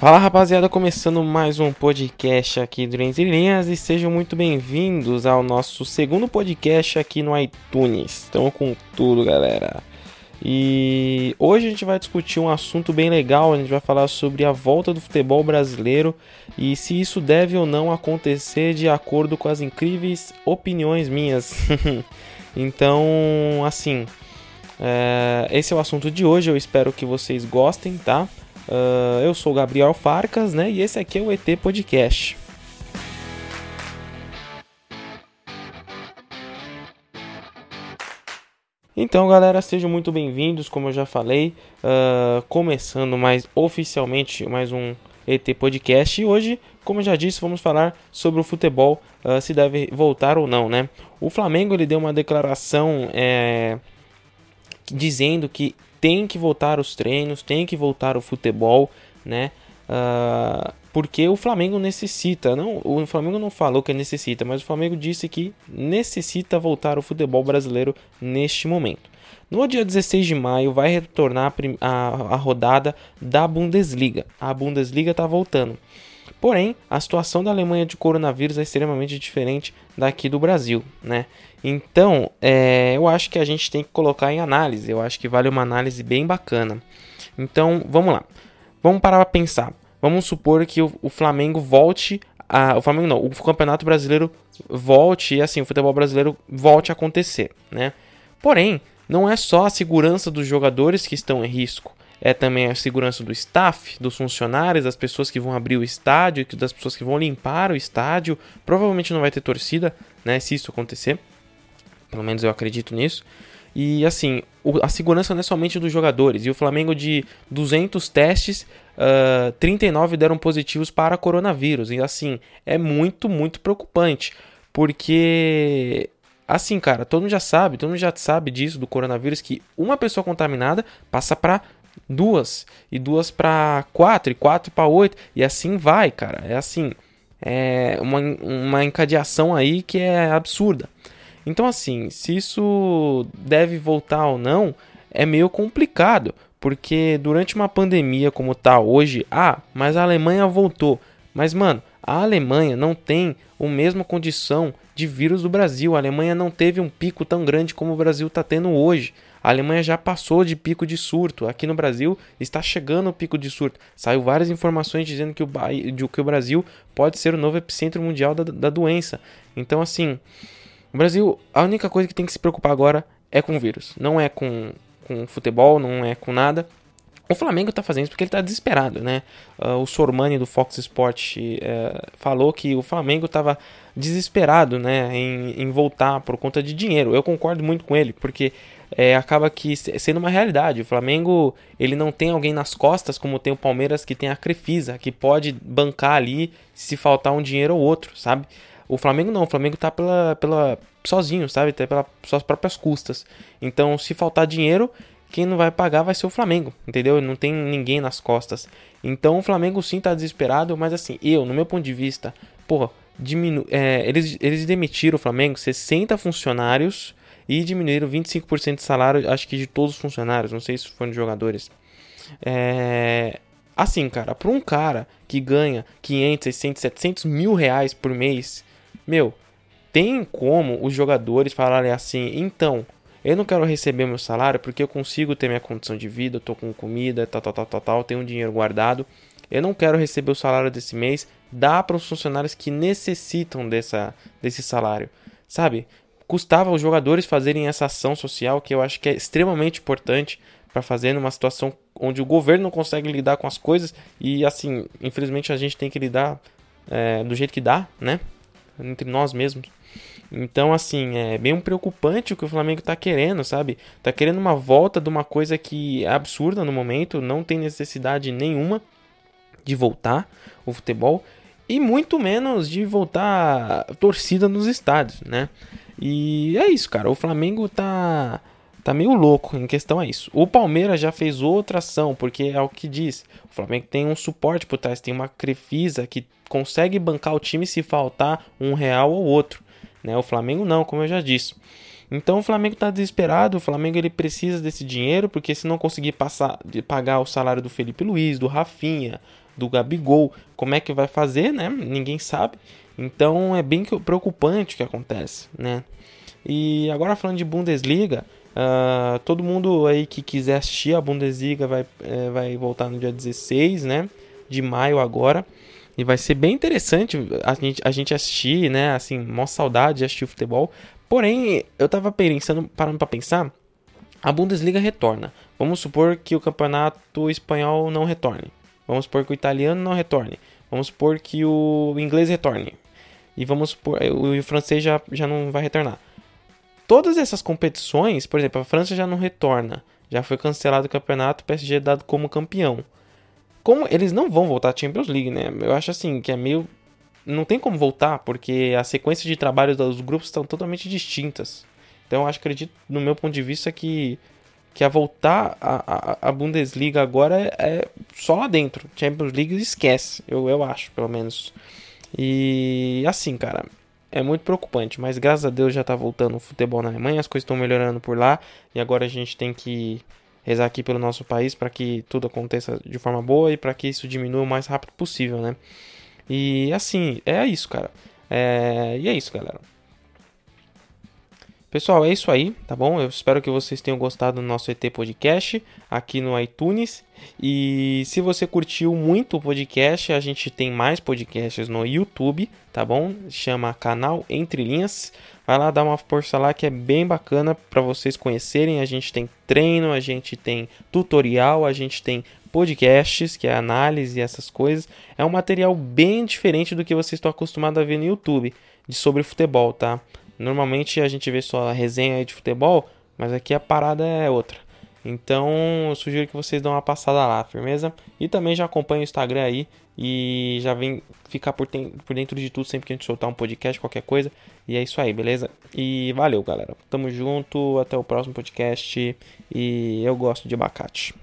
Fala rapaziada, começando mais um podcast aqui do Entre Linhas e sejam muito bem-vindos ao nosso segundo podcast aqui no iTunes. Estamos com tudo, galera. E hoje a gente vai discutir um assunto bem legal, a gente vai falar sobre a volta do futebol brasileiro e se isso deve ou não acontecer de acordo com as incríveis opiniões minhas. então, assim, é, esse é o assunto de hoje, eu espero que vocês gostem, tá? Uh, eu sou o Gabriel Farcas, né? E esse aqui é o ET Podcast. Então, galera, sejam muito bem-vindos, como eu já falei, uh, começando mais oficialmente mais um ET Podcast. E hoje, como eu já disse, vamos falar sobre o futebol, uh, se deve voltar ou não, né? O Flamengo ele deu uma declaração é, dizendo que tem que voltar os treinos, tem que voltar o futebol, né? Uh, porque o Flamengo necessita, não, o Flamengo não falou que necessita, mas o Flamengo disse que necessita voltar o futebol brasileiro neste momento. No dia 16 de maio vai retornar a, a, a rodada da Bundesliga. A Bundesliga está voltando. Porém, a situação da Alemanha de coronavírus é extremamente diferente daqui do Brasil, né? Então, é, eu acho que a gente tem que colocar em análise. Eu acho que vale uma análise bem bacana. Então, vamos lá. Vamos parar para pensar. Vamos supor que o, o Flamengo volte a, o Flamengo não, o Campeonato Brasileiro volte e assim o futebol brasileiro volte a acontecer, né? Porém, não é só a segurança dos jogadores que estão em risco é também a segurança do staff, dos funcionários, das pessoas que vão abrir o estádio, das pessoas que vão limpar o estádio. Provavelmente não vai ter torcida, né, se isso acontecer. Pelo menos eu acredito nisso. E assim, a segurança não é somente dos jogadores. E o Flamengo de 200 testes, uh, 39 deram positivos para coronavírus. E assim, é muito, muito preocupante. Porque assim, cara, todo mundo já sabe, todo mundo já sabe disso do coronavírus que uma pessoa contaminada passa para duas, e duas para quatro, e quatro para oito, e assim vai, cara. É assim, é uma, uma encadeação aí que é absurda. Então, assim, se isso deve voltar ou não, é meio complicado, porque durante uma pandemia como tá hoje, ah, mas a Alemanha voltou. Mas, mano, a Alemanha não tem a mesma condição de vírus do Brasil. A Alemanha não teve um pico tão grande como o Brasil está tendo hoje. A Alemanha já passou de pico de surto. Aqui no Brasil está chegando o pico de surto. Saiu várias informações dizendo que o, que o Brasil pode ser o novo epicentro mundial da, da doença. Então, assim, o Brasil, a única coisa que tem que se preocupar agora é com o vírus. Não é com, com futebol, não é com nada. O Flamengo está fazendo isso porque ele está desesperado, né? Uh, o Sormani do Fox Sport uh, falou que o Flamengo estava desesperado, né, em, em, voltar por conta de dinheiro. Eu concordo muito com ele, porque é, acaba que sendo uma realidade. O Flamengo ele não tem alguém nas costas como tem o Palmeiras que tem a Crefisa, que pode bancar ali se faltar um dinheiro ou outro, sabe? O Flamengo não, o Flamengo tá pela, pela sozinho, sabe? Tá pelas suas próprias custas. Então, se faltar dinheiro, quem não vai pagar vai ser o Flamengo, entendeu? Não tem ninguém nas costas. Então o Flamengo sim tá desesperado, mas assim, eu, no meu ponto de vista, porra, diminu é, eles, eles demitiram o Flamengo 60 funcionários e diminuíram 25% de salário, acho que de todos os funcionários, não sei se foram de jogadores. É, assim, cara, para um cara que ganha 500, 600, 700 mil reais por mês, meu, tem como os jogadores falarem assim, então, eu não quero receber meu salário porque eu consigo ter minha condição de vida, eu tô com comida, tal, tal, tal, tal, tal, tenho um dinheiro guardado. Eu não quero receber o salário desse mês, dá para os funcionários que necessitam dessa, desse salário, sabe? Custava os jogadores fazerem essa ação social que eu acho que é extremamente importante para fazer numa situação onde o governo não consegue lidar com as coisas e assim, infelizmente a gente tem que lidar é, do jeito que dá, né? Entre nós mesmos. Então, assim, é bem preocupante o que o Flamengo tá querendo, sabe? Tá querendo uma volta de uma coisa que é absurda no momento, não tem necessidade nenhuma de voltar o futebol e muito menos de voltar torcida nos estádios, né? E é isso, cara. O Flamengo tá tá meio louco em questão a isso. O Palmeiras já fez outra ação, porque é o que diz. O Flamengo tem um suporte por trás, tem uma Crefisa que consegue bancar o time se faltar um real ou outro. Né? O Flamengo não, como eu já disse. Então o Flamengo está desesperado, o Flamengo ele precisa desse dinheiro, porque se não conseguir passar, pagar o salário do Felipe Luiz, do Rafinha, do Gabigol. Como é que vai fazer, né? Ninguém sabe. Então é bem preocupante o que acontece, né? E agora falando de Bundesliga, uh, todo mundo aí que quiser assistir a Bundesliga vai, é, vai voltar no dia 16, né? De maio agora. E vai ser bem interessante a gente, a gente assistir, né? Assim, mó saudade de assistir o futebol. Porém, eu tava pensando, parando pra pensar, a Bundesliga retorna. Vamos supor que o campeonato espanhol não retorne. Vamos supor que o italiano não retorne. Vamos supor que o inglês retorne. E vamos supor, o, o francês já, já não vai retornar. Todas essas competições, por exemplo, a França já não retorna. Já foi cancelado o campeonato, o PSG é dado como campeão. Como eles não vão voltar à Champions League, né? Eu acho assim que é meio não tem como voltar, porque a sequência de trabalho dos grupos estão totalmente distintas. Então eu acho, acredito, no meu ponto de vista, que, que a voltar a, a, a Bundesliga agora é, é, só lá dentro. Champions League esquece, eu, eu acho, pelo menos. E assim, cara, é muito preocupante, mas graças a Deus já tá voltando o futebol na Alemanha, as coisas estão melhorando por lá, e agora a gente tem que rezar aqui pelo nosso país para que tudo aconteça de forma boa e para que isso diminua o mais rápido possível, né? E assim, é isso, cara. É... E é isso, galera. Pessoal, é isso aí, tá bom? Eu espero que vocês tenham gostado do nosso ET Podcast aqui no iTunes. E se você curtiu muito o podcast, a gente tem mais podcasts no YouTube, tá bom? Chama canal Entre Linhas. Vai lá dar uma força lá que é bem bacana para vocês conhecerem. A gente tem treino, a gente tem tutorial, a gente tem podcasts, que é análise e essas coisas. É um material bem diferente do que vocês estão acostumados a ver no YouTube de sobre futebol, tá? Normalmente a gente vê só a resenha de futebol, mas aqui a parada é outra. Então, eu sugiro que vocês dão uma passada lá, firmeza? E também já acompanha o Instagram aí e já vem ficar por, por dentro de tudo sempre que a gente soltar um podcast, qualquer coisa. E é isso aí, beleza? E valeu, galera. Tamo junto, até o próximo podcast. E eu gosto de abacate.